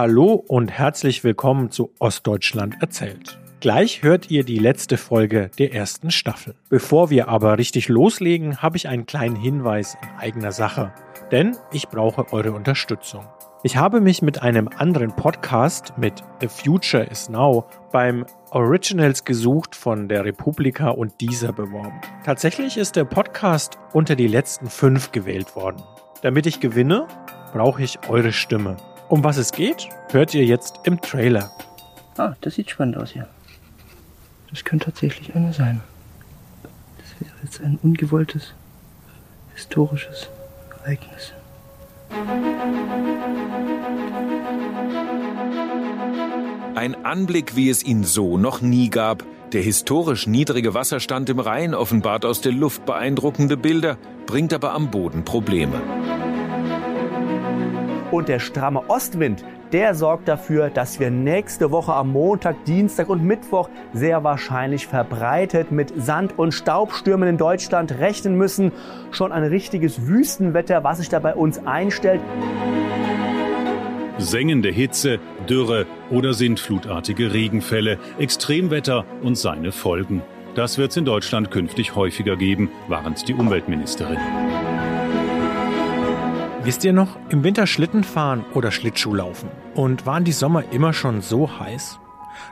Hallo und herzlich willkommen zu Ostdeutschland erzählt. Gleich hört ihr die letzte Folge der ersten Staffel. Bevor wir aber richtig loslegen, habe ich einen kleinen Hinweis in eigener Sache. Denn ich brauche eure Unterstützung. Ich habe mich mit einem anderen Podcast mit The Future is Now beim Originals gesucht von der Republika und dieser beworben. Tatsächlich ist der Podcast unter die letzten fünf gewählt worden. Damit ich gewinne, brauche ich eure Stimme. Um was es geht, hört ihr jetzt im Trailer. Ah, das sieht spannend aus hier. Das könnte tatsächlich einer sein. Das wäre jetzt ein ungewolltes historisches Ereignis. Ein Anblick, wie es ihn so noch nie gab. Der historisch niedrige Wasserstand im Rhein offenbart aus der Luft beeindruckende Bilder, bringt aber am Boden Probleme. Und der stramme Ostwind, der sorgt dafür, dass wir nächste Woche am Montag, Dienstag und Mittwoch sehr wahrscheinlich verbreitet mit Sand- und Staubstürmen in Deutschland rechnen müssen. Schon ein richtiges Wüstenwetter, was sich da bei uns einstellt. Sengende Hitze, Dürre oder sintflutartige Regenfälle, Extremwetter und seine Folgen. Das wird es in Deutschland künftig häufiger geben, warnt die Umweltministerin. Wisst ihr noch, im Winter Schlitten fahren oder Schlittschuh laufen? Und waren die Sommer immer schon so heiß?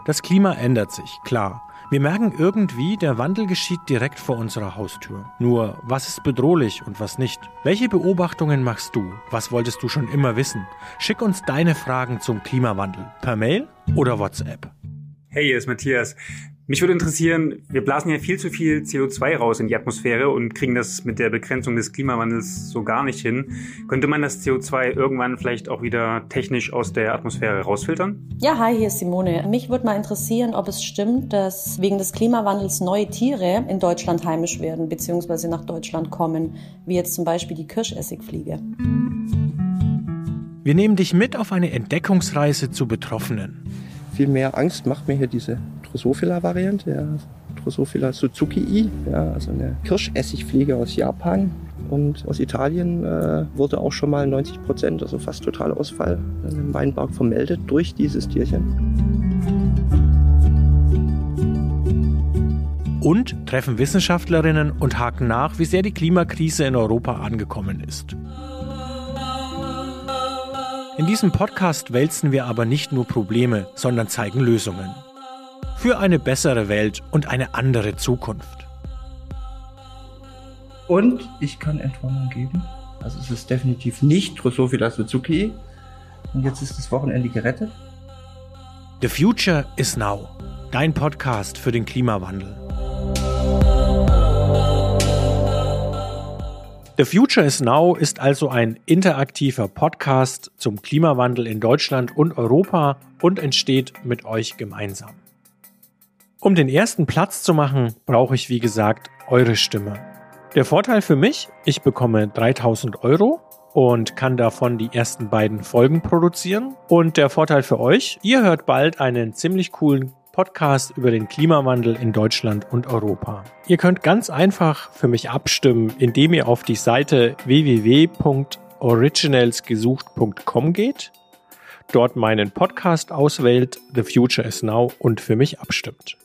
Das Klima ändert sich, klar. Wir merken irgendwie, der Wandel geschieht direkt vor unserer Haustür. Nur, was ist bedrohlich und was nicht? Welche Beobachtungen machst du? Was wolltest du schon immer wissen? Schick uns deine Fragen zum Klimawandel per Mail oder WhatsApp. Hey, hier ist Matthias. Mich würde interessieren, wir blasen ja viel zu viel CO2 raus in die Atmosphäre und kriegen das mit der Begrenzung des Klimawandels so gar nicht hin. Könnte man das CO2 irgendwann vielleicht auch wieder technisch aus der Atmosphäre rausfiltern? Ja, hi, hier ist Simone. Mich würde mal interessieren, ob es stimmt, dass wegen des Klimawandels neue Tiere in Deutschland heimisch werden bzw. nach Deutschland kommen, wie jetzt zum Beispiel die Kirschessigfliege. Wir nehmen dich mit auf eine Entdeckungsreise zu Betroffenen. Viel mehr Angst macht mir hier diese Drosophila-Variante, ja. Drosophila Suzuki, ja, also eine Kirschessigfliege aus Japan. Und aus Italien äh, wurde auch schon mal 90 Prozent, also fast totaler Ausfall im Weinberg vermeldet durch dieses Tierchen. Und treffen Wissenschaftlerinnen und haken nach, wie sehr die Klimakrise in Europa angekommen ist. In diesem Podcast wälzen wir aber nicht nur Probleme, sondern zeigen Lösungen für eine bessere Welt und eine andere Zukunft. Und ich kann Entwarnung geben. Also es ist definitiv nicht Drosophila Suzuki. Und jetzt ist das Wochenende gerettet. The Future is Now. Dein Podcast für den Klimawandel. The Future is Now ist also ein interaktiver Podcast zum Klimawandel in Deutschland und Europa und entsteht mit euch gemeinsam. Um den ersten Platz zu machen, brauche ich wie gesagt eure Stimme. Der Vorteil für mich, ich bekomme 3000 Euro und kann davon die ersten beiden Folgen produzieren. Und der Vorteil für euch, ihr hört bald einen ziemlich coolen Podcast über den Klimawandel in Deutschland und Europa. Ihr könnt ganz einfach für mich abstimmen, indem ihr auf die Seite www.originalsgesucht.com geht, dort meinen Podcast auswählt, The Future is Now und für mich abstimmt.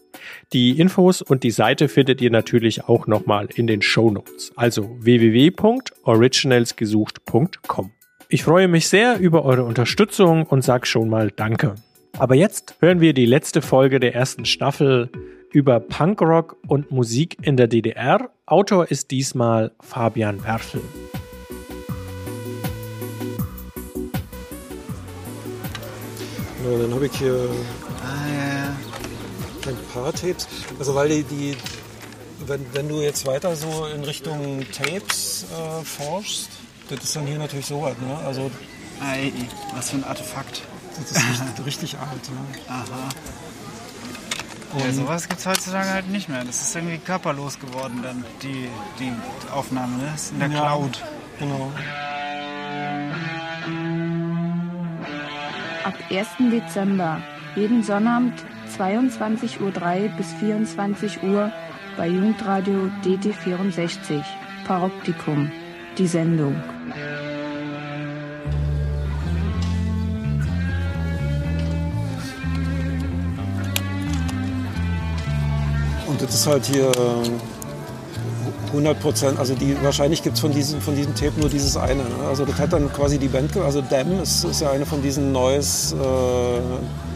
Die Infos und die Seite findet ihr natürlich auch nochmal in den Show Notes. Also www.originalsgesucht.com. Ich freue mich sehr über eure Unterstützung und sag schon mal Danke. Aber jetzt hören wir die letzte Folge der ersten Staffel über Punkrock und Musik in der DDR. Autor ist diesmal Fabian Werfel. Ja, dann habe ich hier ein paar Tapes. Also weil die, die wenn, wenn du jetzt weiter so in Richtung Tapes äh, forschst, das ist dann hier natürlich so was, ne? Also Ei, was für ein Artefakt. Das ist richtig, richtig alt, ne? Aha. Und ja, sowas gibt es heutzutage halt nicht mehr. Das ist irgendwie körperlos geworden dann, die, die Aufnahme, ne? Das ist in der ja, Cloud. Genau. Ab 1. Dezember, jeden Sonnabend 22.03 Uhr bis 24 Uhr bei Jugendradio DT64 Paroptikum, die Sendung. Und das ist halt hier äh, 100 Prozent, also die, wahrscheinlich gibt es von diesem, von diesem Tape nur dieses eine. Ne? Also das hat dann quasi die Band, also Dam ist, ist ja eine von diesen Neues. Äh,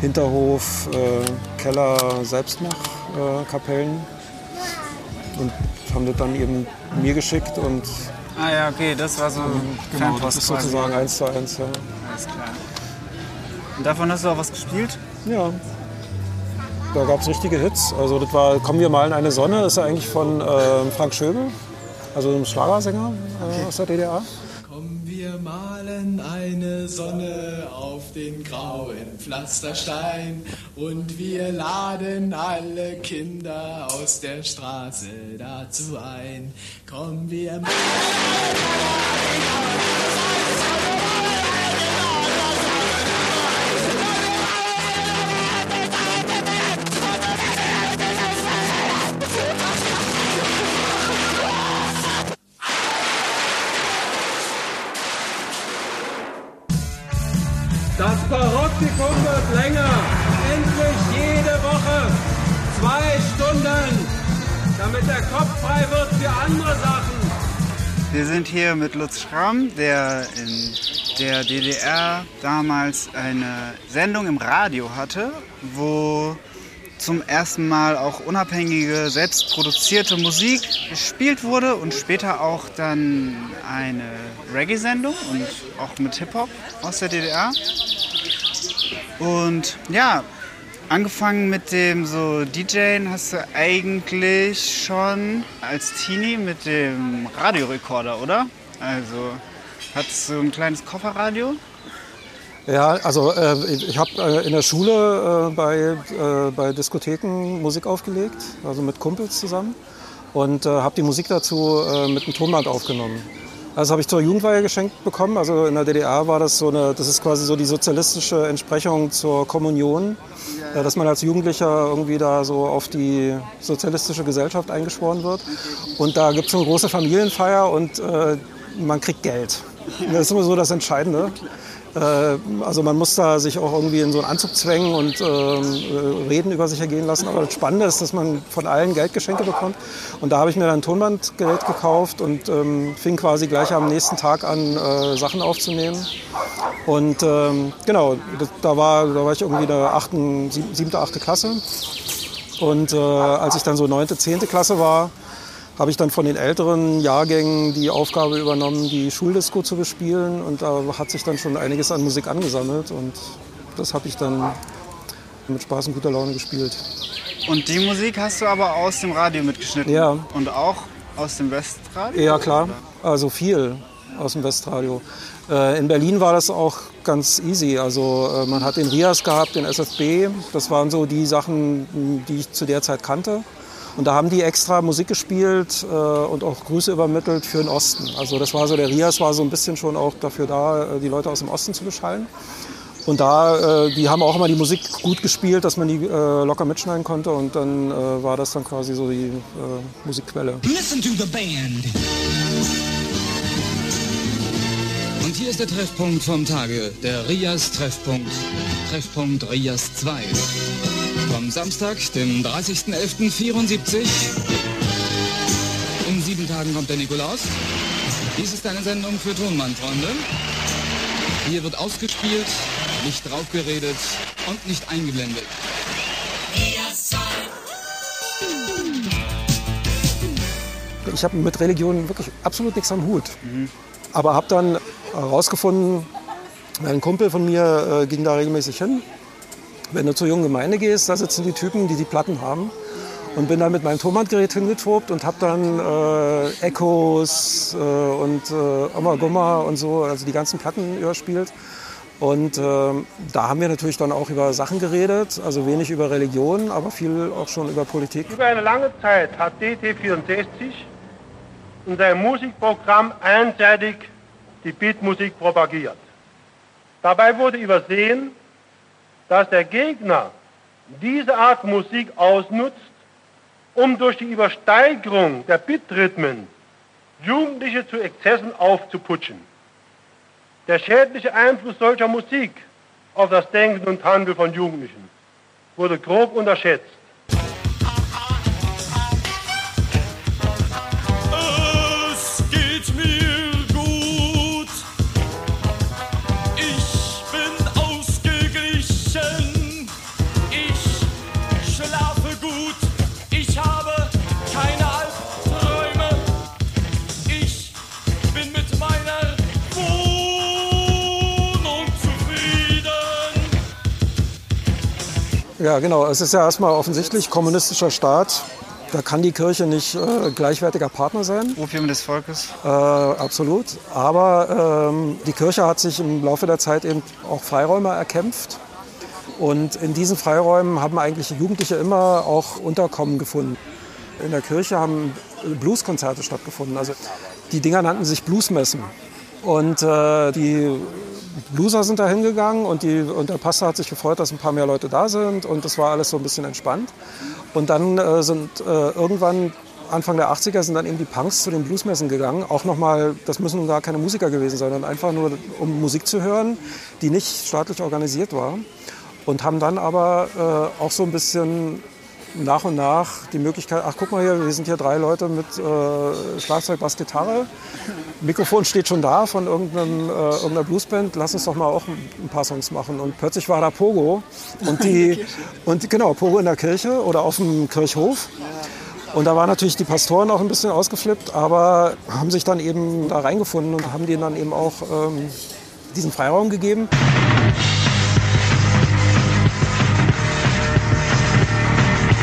Hinterhof, äh, Keller, Selbstmachkapellen. Äh, und haben das dann eben mir geschickt und Ah ja, okay, das war so genau, das ist sozusagen eins zu eins. Ja. Alles klar. Und davon hast du auch was gespielt? Ja. Da gab es richtige Hits. Also das war Kommen wir mal in eine Sonne, das ist ja eigentlich von äh, Frank Schöbel, also einem Schlagersänger äh, aus der DDR. Wir malen eine Sonne auf den grauen Pflasterstein und wir laden alle Kinder aus der Straße dazu ein. Kommen wir malen Das sind hier mit Lutz Schramm, der in der DDR damals eine Sendung im Radio hatte, wo zum ersten Mal auch unabhängige, selbstproduzierte Musik gespielt wurde und später auch dann eine Reggae-Sendung und auch mit Hip-Hop aus der DDR. Und ja, angefangen mit dem so DJing hast du eigentlich schon als Teenie mit dem Radiorekorder, oder? Also hattest du ein kleines Kofferradio? Ja, also äh, ich habe äh, in der Schule äh, bei, äh, bei Diskotheken Musik aufgelegt, also mit Kumpels zusammen und äh, habe die Musik dazu äh, mit einem Tonband aufgenommen. Das habe ich zur Jugendweihe geschenkt bekommen. Also in der DDR war das so eine, das ist quasi so die sozialistische Entsprechung zur Kommunion, dass man als Jugendlicher irgendwie da so auf die sozialistische Gesellschaft eingeschworen wird. Und da gibt es eine große Familienfeier und man kriegt Geld. Das ist immer so das Entscheidende. Äh, also man muss da sich auch irgendwie in so einen Anzug zwängen und ähm, äh, Reden über sich ergehen lassen. Aber das Spannende ist, dass man von allen Geldgeschenke bekommt. Und da habe ich mir dann ein Tonbandgerät gekauft und ähm, fing quasi gleich am nächsten Tag an, äh, Sachen aufzunehmen. Und ähm, genau, da war, da war ich irgendwie in der achten, siebte, achte Klasse. Und äh, als ich dann so neunte, zehnte Klasse war, habe ich dann von den älteren Jahrgängen die Aufgabe übernommen, die Schuldisco zu bespielen. Und da hat sich dann schon einiges an Musik angesammelt. Und das habe ich dann mit Spaß und guter Laune gespielt. Und die Musik hast du aber aus dem Radio mitgeschnitten? Ja. Und auch aus dem Westradio? Ja, klar. Also viel aus dem Westradio. Äh, in Berlin war das auch ganz easy. Also äh, man hat den Rias gehabt, den SFB. Das waren so die Sachen, die ich zu der Zeit kannte. Und da haben die extra Musik gespielt äh, und auch Grüße übermittelt für den Osten. Also das war so, der Rias war so ein bisschen schon auch dafür da, äh, die Leute aus dem Osten zu beschallen. Und da, äh, die haben auch immer die Musik gut gespielt, dass man die äh, locker mitschneiden konnte. Und dann äh, war das dann quasi so die äh, Musikquelle. Listen to the band. Und hier ist der Treffpunkt vom Tage, der Rias Treffpunkt. Treffpunkt Rias 2. Vom Samstag, dem 30.11.74. In sieben Tagen kommt der Nikolaus. Dies ist eine Sendung für Tonmann, Freunde. Hier wird ausgespielt, nicht draufgeredet und nicht eingeblendet. Ich habe mit Religion wirklich absolut nichts am Hut. Mhm. Aber habe dann herausgefunden, ein Kumpel von mir äh, ging da regelmäßig hin. Wenn du zur jungen Gemeinde gehst, da sitzen die Typen, die die Platten haben. Und bin dann mit meinem Tonbandgerät hingetobt und habe dann äh, Echos äh, und äh, Oma Gumma und so, also die ganzen Platten überspielt. Und äh, da haben wir natürlich dann auch über Sachen geredet, also wenig über Religion, aber viel auch schon über Politik. Über eine lange Zeit hat DT64 in seinem Musikprogramm einseitig die Beatmusik propagiert. Dabei wurde übersehen, dass der Gegner diese Art Musik ausnutzt, um durch die Übersteigerung der Bitrhythmen Jugendliche zu Exzessen aufzuputschen. Der schädliche Einfluss solcher Musik auf das Denken und Handeln von Jugendlichen wurde grob unterschätzt. Ja, genau. Es ist ja erstmal offensichtlich kommunistischer Staat. Da kann die Kirche nicht äh, gleichwertiger Partner sein. Opium des Volkes. Äh, absolut. Aber ähm, die Kirche hat sich im Laufe der Zeit eben auch Freiräume erkämpft. Und in diesen Freiräumen haben eigentlich Jugendliche immer auch Unterkommen gefunden. In der Kirche haben Blueskonzerte stattgefunden. Also die Dinger nannten sich Bluesmessen. Und äh, die Blueser sind da hingegangen und, die, und der Pastor hat sich gefreut, dass ein paar mehr Leute da sind und das war alles so ein bisschen entspannt. Und dann äh, sind äh, irgendwann Anfang der 80er sind dann eben die Punks zu den Bluesmessen gegangen. Auch nochmal, das müssen gar keine Musiker gewesen sein, sondern einfach nur, um Musik zu hören, die nicht staatlich organisiert war. Und haben dann aber äh, auch so ein bisschen nach und nach die Möglichkeit, ach guck mal hier, wir sind hier drei Leute mit äh, Schlagzeug, Bass, Gitarre. Mikrofon steht schon da von irgendeinem, äh, irgendeiner Bluesband, lass uns doch mal auch ein paar Songs machen. Und plötzlich war da Pogo und die, und genau, Pogo in der Kirche oder auf dem Kirchhof. Und da waren natürlich die Pastoren auch ein bisschen ausgeflippt, aber haben sich dann eben da reingefunden und haben denen dann eben auch ähm, diesen Freiraum gegeben.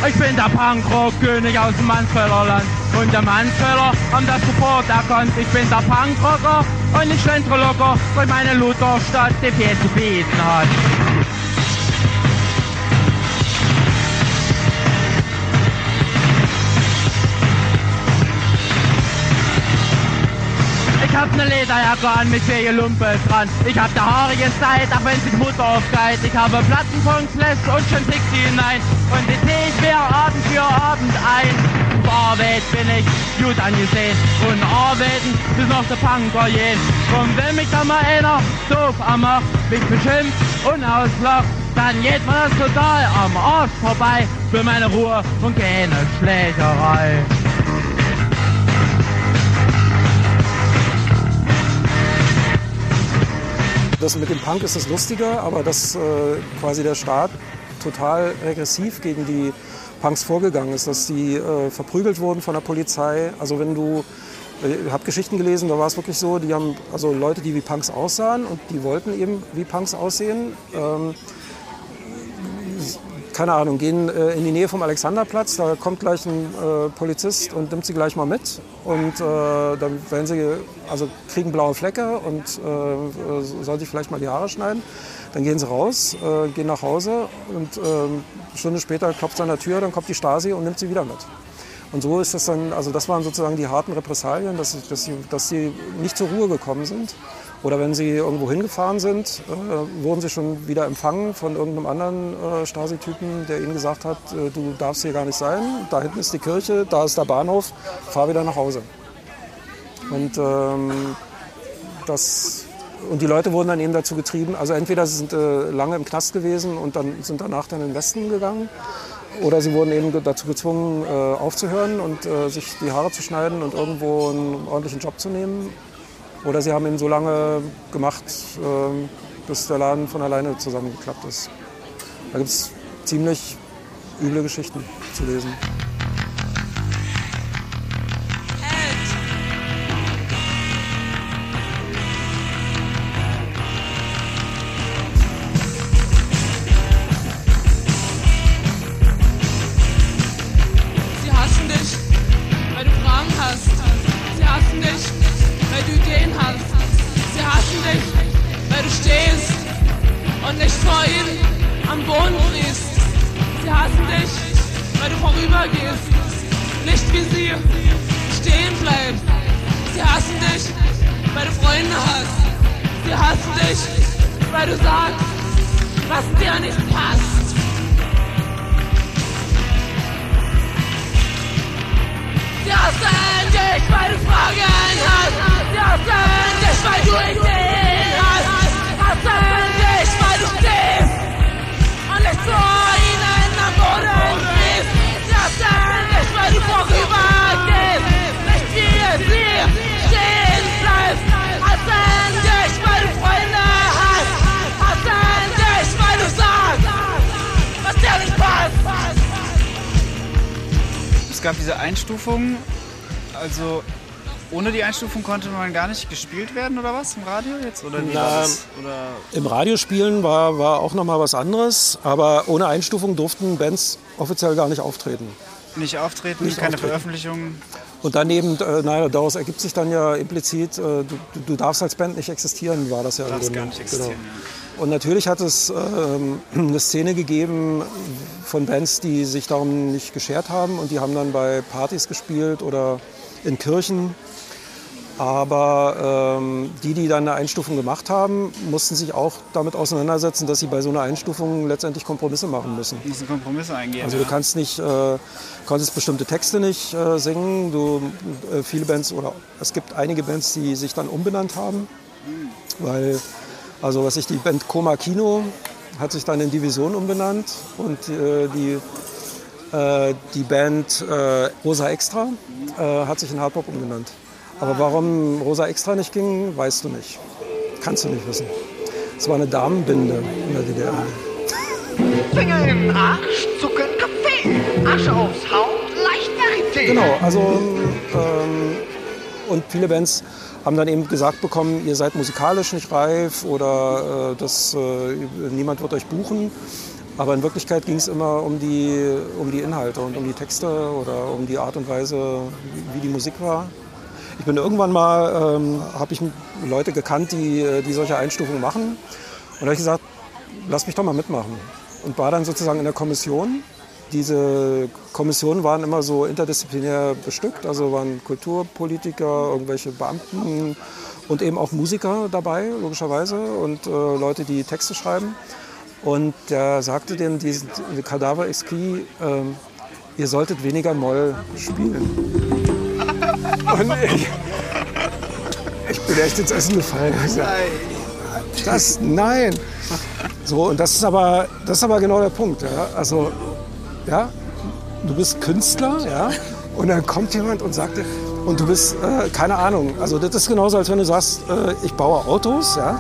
Ich bin der Punkrock-König aus dem Mansfelder Land. Und der Mansfelder haben das sofort erkannt. Ich bin der Punkrocker und ich schlendere locker durch meine Lutherstadt, die viel zu bieten hat. Ne Lederjacke an mit vier Lumpe dran. Ich hab ne haarige Zeit, auch wenn sich Mutter aufgeit. Ich habe Plattenpunktsless und schon Pixie hinein. Und die tee ich mir Abend für Abend ein. Auf Arbeit bin ich gut angesehen. Und arbeiten bis noch der Punker gehen. Und wenn mich da mal einer doof anmacht, mich beschimpft und auslacht, dann geht mir das total am Arsch vorbei. Für meine Ruhe und keine Schlägerei. Das mit dem Punk ist das Lustiger, aber dass äh, quasi der Staat total regressiv gegen die Punks vorgegangen ist, dass die äh, verprügelt wurden von der Polizei. Also wenn du, ich habe Geschichten gelesen, da war es wirklich so, die haben also Leute, die wie Punks aussahen und die wollten eben wie Punks aussehen. Ähm, keine Ahnung, gehen äh, in die Nähe vom Alexanderplatz, da kommt gleich ein äh, Polizist und nimmt sie gleich mal mit. Und äh, dann werden sie, also kriegen blaue Flecke und äh, sollen sich vielleicht mal die Haare schneiden. Dann gehen sie raus, äh, gehen nach Hause und ähm, eine Stunde später klopft es an der Tür, dann kommt die Stasi und nimmt sie wieder mit. Und so ist das dann, also das waren sozusagen die harten Repressalien, dass, dass, sie, dass sie nicht zur Ruhe gekommen sind. Oder wenn sie irgendwo hingefahren sind, äh, wurden sie schon wieder empfangen von irgendeinem anderen äh, Stasi-Typen, der ihnen gesagt hat, äh, du darfst hier gar nicht sein, da hinten ist die Kirche, da ist der Bahnhof, fahr wieder nach Hause. Und, ähm, das, und die Leute wurden dann eben dazu getrieben, also entweder sie sind äh, lange im Knast gewesen und dann sind danach dann in den Westen gegangen, oder sie wurden eben dazu gezwungen, äh, aufzuhören und äh, sich die Haare zu schneiden und irgendwo einen ordentlichen Job zu nehmen. Oder sie haben ihn so lange gemacht, ähm, bis der Laden von alleine zusammengeklappt ist. Da gibt es ziemlich üble Geschichten zu lesen. Sie stehen bleibst. Sie hassen dich, weil du Freunde hast. Sie hassen dich, weil du sagst, was dir nicht passt. Sie hassen dich, weil du Fragen hast. Sie hassen dich, weil du Ideen hast. Hassen dich, weil du stehst und nicht vor gab diese Einstufung, also ohne die Einstufung konnte man gar nicht gespielt werden oder was im Radio jetzt? Oder wie Na? Oder Im Radiospielen war, war auch noch mal was anderes, aber ohne Einstufung durften Bands offiziell gar nicht auftreten. nicht auftreten, Nicht keine auftreten. Veröffentlichungen? Und daneben, äh, naja, daraus ergibt sich dann ja implizit, äh, du, du- du darfst als Band nicht existieren, war das ja. im darfst gar nicht existieren, Genau. Und natürlich hat es ähm, eine Szene gegeben von Bands, die sich darum nicht geschert haben und die haben dann bei Partys gespielt oder in Kirchen. Aber ähm, die, die dann eine Einstufung gemacht haben, mussten sich auch damit auseinandersetzen, dass sie bei so einer Einstufung letztendlich Kompromisse machen müssen. Müssen Kompromisse eingehen. Also du kannst nicht, äh, konntest bestimmte Texte nicht äh, singen. Du, äh, viele Bands oder es gibt einige Bands, die sich dann umbenannt haben, weil also was ich die Band Koma Kino hat sich dann in Division umbenannt und äh, die äh, die Band äh, Rosa Extra äh, hat sich in Hardpop umgenannt. Aber warum Rosa Extra nicht ging, weißt du nicht. Kannst du nicht wissen. Es war eine Damenbinde in der DDR. Finger im Arsch, Zucker, Kaffee, Asche aufs Haupt, leicht. Genau, also ähm, und viele Bands haben dann eben gesagt bekommen, ihr seid musikalisch nicht reif oder äh, das, äh, niemand wird euch buchen. Aber in Wirklichkeit ging es immer um die, um die Inhalte und um die Texte oder um die Art und Weise, wie, die Musik war. Ich bin irgendwann mal, ähm, habe ich Leute gekannt, die, äh, die solche Einstufungen machen. Und da habe ich gesagt, lass mich doch mal mitmachen. Und war dann sozusagen in der Kommission. Diese Kommissionen waren immer so interdisziplinär bestückt, also waren Kulturpolitiker, irgendwelche Beamten und eben auch Musiker dabei, logischerweise, und äh, Leute, die Texte schreiben. Und der sagte dem, diesen Kadaver Exquis, ähm, ihr solltet weniger Moll spielen. Und ich, ich bin echt ins Essen gefallen. Sag, Das, nein. So, und das ist aber, das ist aber genau der Punkt. Ja? Also, ja, du bist Künstler, ja, und dann kommt jemand und sagt dir, und du bist, äh, keine Ahnung, also das ist genauso, als wenn du sagst, äh, ich baue Autos, ja,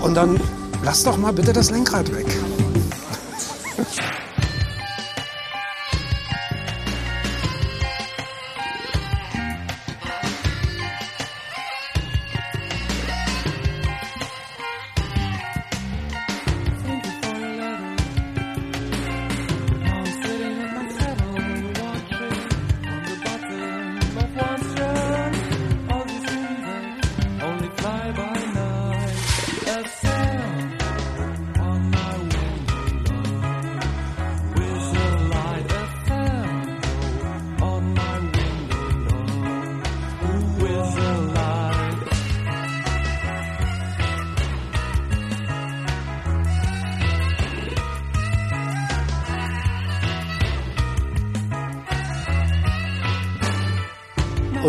und dann lass doch mal bitte das Lenkrad weg.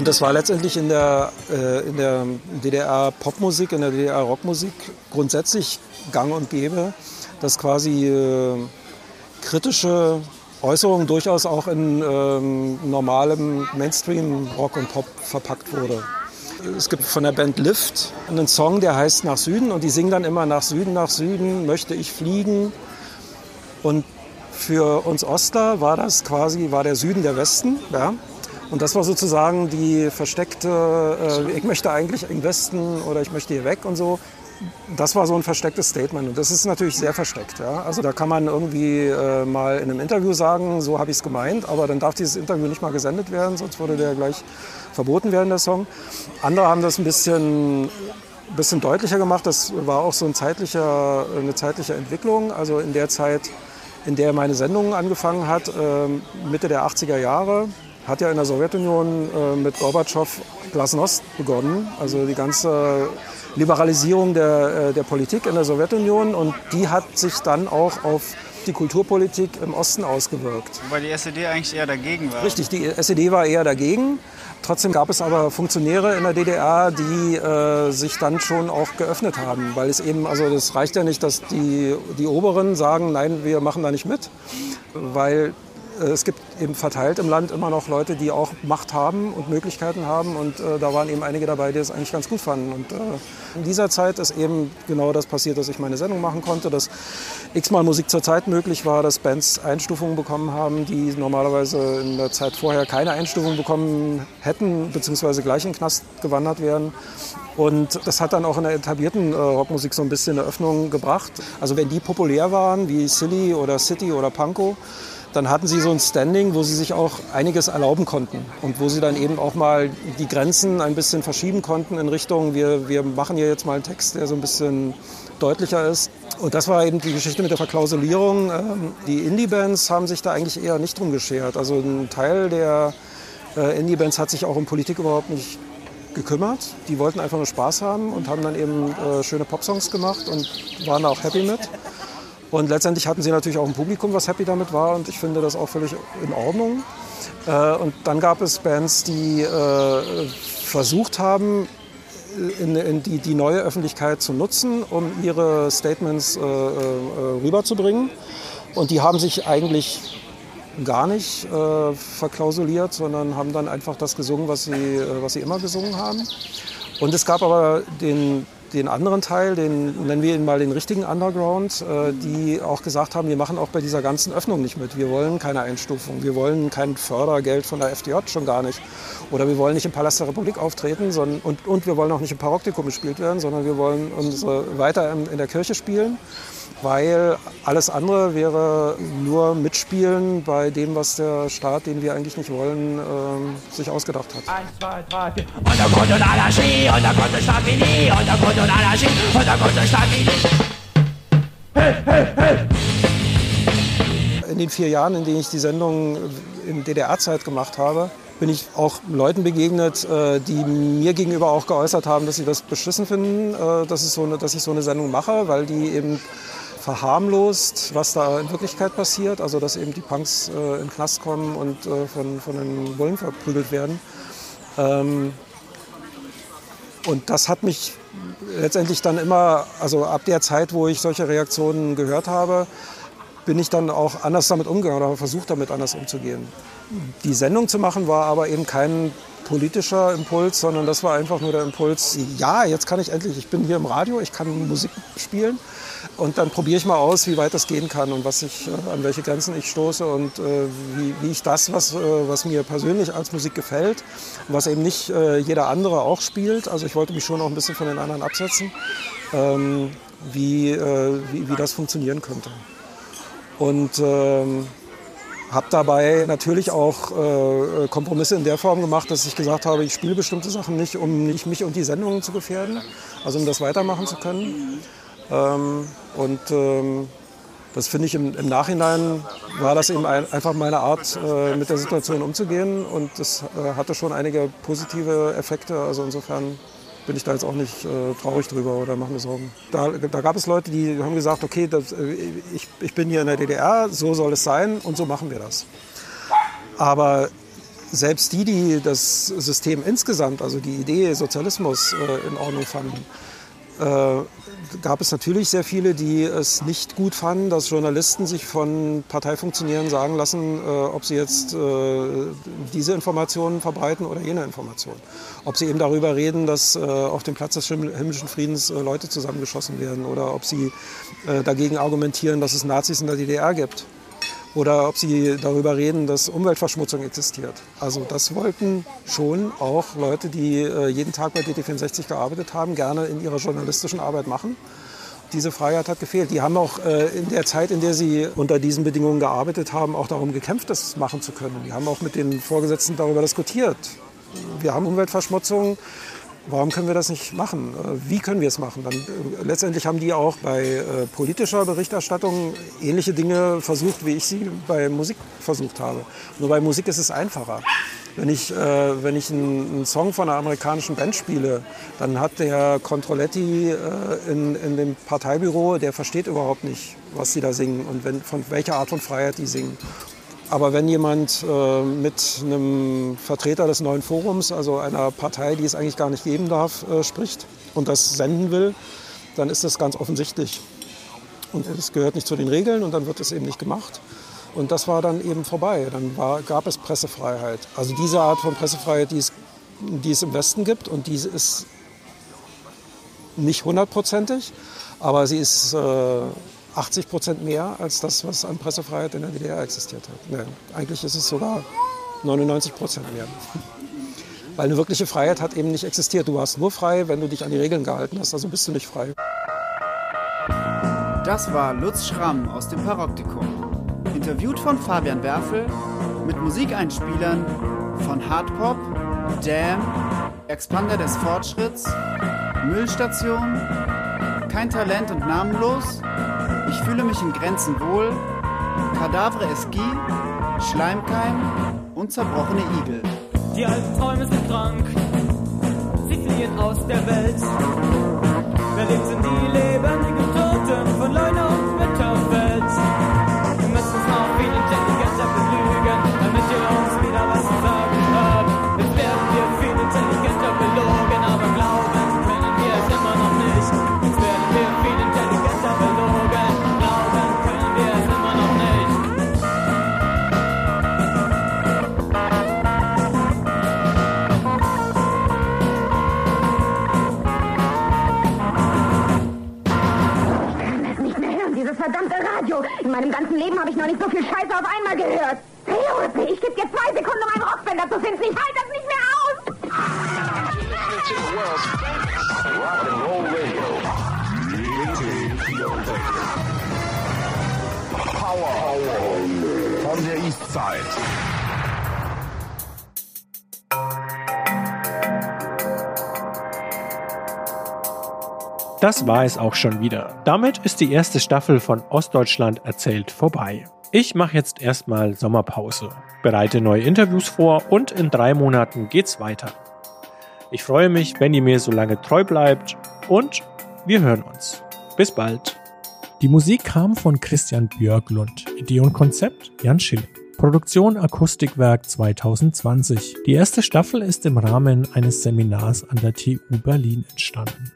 Und das war letztendlich in der, äh, in der DDR Popmusik, in der DDR Rockmusik grundsätzlich gang und gäbe, dass quasi äh, kritische Äußerungen durchaus auch in ähm, normalem Mainstream-Rock und Pop verpackt wurde. Es gibt von der Band Lift einen Song, der heißt Nach Süden und die singen dann immer Nach Süden, nach Süden möchte ich fliegen. Und für uns Ostler war das quasi, war der Süden der Westen. Ja? Und das war sozusagen die versteckte, äh, ich möchte eigentlich im Westen oder ich möchte hier weg und so. Das war so ein verstecktes Statement und das ist natürlich sehr versteckt. Ja? Also da kann man irgendwie äh, mal in einem Interview sagen, so habe ich es gemeint, aber dann darf dieses Interview nicht mal gesendet werden, sonst würde der gleich verboten werden, der Song. Andere haben das ein bisschen, bisschen deutlicher gemacht, das war auch so ein zeitlicher, eine zeitliche Entwicklung. Also in der Zeit, in der meine Sendung angefangen hat, äh, Mitte der 80er Jahre, hat ja in der Sowjetunion äh, mit Gorbatschow Glasnost begonnen, also die ganze Liberalisierung der, äh, der Politik in der Sowjetunion und die hat sich dann auch auf die Kulturpolitik im Osten ausgewirkt. Wobei die SED eigentlich eher dagegen war. Richtig, die SED war eher dagegen. Trotzdem gab es aber Funktionäre in der DDR, die äh, sich dann schon auch geöffnet haben, weil es eben, also das reicht ja nicht, dass die, die Oberen sagen, nein, wir machen da nicht mit, weil es gibt eben verteilt im Land immer noch Leute, die auch Macht haben und Möglichkeiten haben. Und äh, da waren eben einige dabei, die es eigentlich ganz gut fanden. Und äh, in dieser Zeit ist eben genau das passiert, dass ich meine Sendung machen konnte, dass x-mal Musik zur Zeit möglich war, dass Bands Einstufungen bekommen haben, die normalerweise in der Zeit vorher keine Einstufung bekommen hätten, beziehungsweise gleich in den Knast gewandert wären. Und das hat dann auch in der etablierten äh, Rockmusik so ein bisschen eine Öffnung gebracht. Also wenn die populär waren, wie Silly oder City oder Panko, dann hatten sie so ein Standing, wo sie sich auch einiges erlauben konnten und wo sie dann eben auch mal die Grenzen ein bisschen verschieben konnten in Richtung, wir, wir machen hier jetzt mal einen Text, der so ein bisschen deutlicher ist. Und das war eben die Geschichte mit der Verklausulierung. Ähm, die Indie-Bands haben sich da eigentlich eher nicht drum geschert. Also ein Teil der äh, Indie-Bands hat sich auch um Politik überhaupt nicht gekümmert. Die wollten einfach nur Spaß haben und haben dann eben äh, schöne Popsongs gemacht und waren da auch happy mit. Und letztendlich hatten sie natürlich auch ein Publikum, was happy damit war und ich finde das auch völlig in Ordnung. Äh, und dann gab es Bands, die äh, versucht haben, in, in die, die, neue Öffentlichkeit zu nutzen, um ihre Statements äh, äh, rüberzubringen. Und die haben sich eigentlich gar nicht äh, verklausuliert, sondern haben dann einfach das gesungen, was sie, äh, was sie immer gesungen haben. Und es gab aber den den anderen Teil, den nennen wir ihn mal den richtigen Underground, äh, die auch gesagt haben, wir machen auch bei dieser ganzen Öffnung nicht mit. Wir wollen keine Einstufung, wir wollen kein Fördergeld von der FDJ schon gar nicht. Oder wir wollen nicht im Palast der Republik auftreten sondern, und, und wir wollen auch nicht im Paroptikum gespielt werden, sondern wir wollen unsere, weiter in, in der Kirche spielen weil alles andere wäre nur Mitspielen bei dem, was der Staat, den wir eigentlich nicht wollen, ähm, sich ausgedacht hat. Eins, zwei, drei, vier. Untergrund und Anarchie, Untergrund und Staat wie nie, Untergrund und Anarchie, Untergrund und Staat wie nie. Hey, hey, hey! In den vier Jahren, in denen ich die Sendung in DDR-Zeit gemacht habe, bin ich auch Leuten begegnet, äh, die mir gegenüber auch geäußert haben, dass sie das beschissen finden, äh, dass ich so eine Sendung mache, weil die eben verharmlost, was da in Wirklichkeit passiert. Also dass eben die Punks äh, in den Knast kommen und äh, von, von den Bullen verprügelt werden. Ähm, und das hat mich letztendlich dann immer, also ab der Zeit, wo ich solche Reaktionen gehört habe, bin ich dann auch anders damit umgegangen oder versucht damit anders umzugehen. Die Sendung zu machen war aber eben kein politischer Impuls, sondern das war einfach nur der Impuls, ja, jetzt kann ich endlich, ich bin hier im Radio, ich kann Musik spielen und dann probiere ich mal aus, wie weit das gehen kann und was ich, äh, an welche Grenzen ich stoße und äh, wie, wie, ich das, was, äh, was mir persönlich als Musik gefällt, was eben nicht äh, jeder andere auch spielt, also ich wollte mich schon auch ein bisschen von den anderen absetzen, ähm, wie, äh, wie, wie, das funktionieren könnte. Und ähm, habe dabei natürlich auch äh, Kompromisse in der Form gemacht, dass ich gesagt habe, ich spiele bestimmte Sachen nicht, um nicht mich und die Sendungen zu gefährden, also um das weitermachen zu können. Ähm, und ähm, das finde ich im, im, Nachhinein war das eben ein, einfach meine Art, äh, mit der Situation umzugehen und das äh, hatte schon einige positive Effekte. Also insofern bin ich da jetzt auch nicht äh, traurig drüber oder mache mir Sorgen. Da, da, gab es Leute, die haben gesagt, okay, das, äh, ich, ich bin hier in der DDR, so soll es sein und so machen wir das. Aber selbst die, die das System insgesamt, also die Idee Sozialismus äh, in Ordnung fanden, gab es natürlich sehr viele, die es nicht gut fanden, dass Journalisten sich von Parteifunktionären sagen lassen, äh, ob sie jetzt äh, diese Informationen verbreiten oder jene Informationen. Ob sie eben darüber reden, dass äh, auf dem Platz des himmlischen Friedens äh, Leute zusammengeschossen werden oder ob sie äh, dagegen argumentieren, dass es Nazis in der DDR gibt oder ob sie darüber reden, dass Umweltverschmutzung existiert. Also das wollten schon auch Leute, die äh, jeden Tag bei DT64 gearbeitet haben, gerne in ihrer journalistischen Arbeit machen. Diese Freiheit hat gefehlt. Die haben auch äh, in der Zeit, in der sie unter diesen Bedingungen gearbeitet haben, auch darum gekämpft, das machen zu können. Die haben auch mit den Vorgesetzten darüber diskutiert. Wir haben Umweltverschmutzung, Warum können wir das nicht machen? Äh, wie können wir es machen? Dann, äh, letztendlich haben die auch bei äh, politischer Berichterstattung ähnliche Dinge versucht, wie ich sie bei Musik versucht habe. Nur bei Musik ist es einfacher. Wenn ich, äh, wenn ich einen, einen, Song von einer amerikanischen Band spiele, dann hat der Controletti äh, in, in dem Parteibüro, der versteht überhaupt nicht, was sie da singen und wenn, von welcher Art von Freiheit die singen. Aber wenn jemand äh, mit einem Vertreter des neuen Forums, also einer Partei, die es eigentlich gar nicht geben darf, äh, spricht und das senden will, dann ist das ganz offensichtlich. Und es gehört nicht zu den Regeln und dann wird es eben nicht gemacht. Und das war dann eben vorbei. Dann war, gab es Pressefreiheit. Also diese Art von Pressefreiheit, die es, die es im Westen gibt. Und diese ist nicht hundertprozentig, aber sie ist äh, 80 Prozent mehr als das, was an Pressefreiheit in der DDR existiert hat. Nee, eigentlich ist es sogar 99 Prozent mehr. Weil eine wirkliche Freiheit hat eben nicht existiert. Du warst nur frei, wenn du dich an die Regeln gehalten hast. Also bist du nicht frei. Das war Lutz Schramm aus dem Paroptikum. Interviewt von Fabian Werfel mit Musikeinspielern von Hardpop, Damn, Expander des Fortschritts, Müllstation, Kein Talent und Namenlos, Ich fühle mich in Grenzen wohl, Kadavre Eski, Schleimkeim und zerbrochene Igel. Die alten Träume sind krank, sie fliehen aus der Welt. Wer lebt sind die lebendigen Toten von Leuna meinem ganzen Leben habe ich noch nicht so viel Scheiße auf einmal gehört. Hey, ich gebe dir zwei Sekunden, um einen Rockbänder zu finden. Ich halte das nicht mehr aus. Power von der Eastside. Das war es auch schon wieder. Damit ist die erste Staffel von Ostdeutschland erzählt vorbei. Ich mache jetzt erstmal Sommerpause, bereite neue Interviews vor und in drei Monaten geht's weiter. Ich freue mich, wenn ihr mir so lange treu bleibt und wir hören uns. Bis bald. Die Musik kam von Christian Björklund. Idee und Konzept Jan Schilling. Produktion Akustikwerk 2020. Die erste Staffel ist im Rahmen eines Seminars an der TU Berlin entstanden.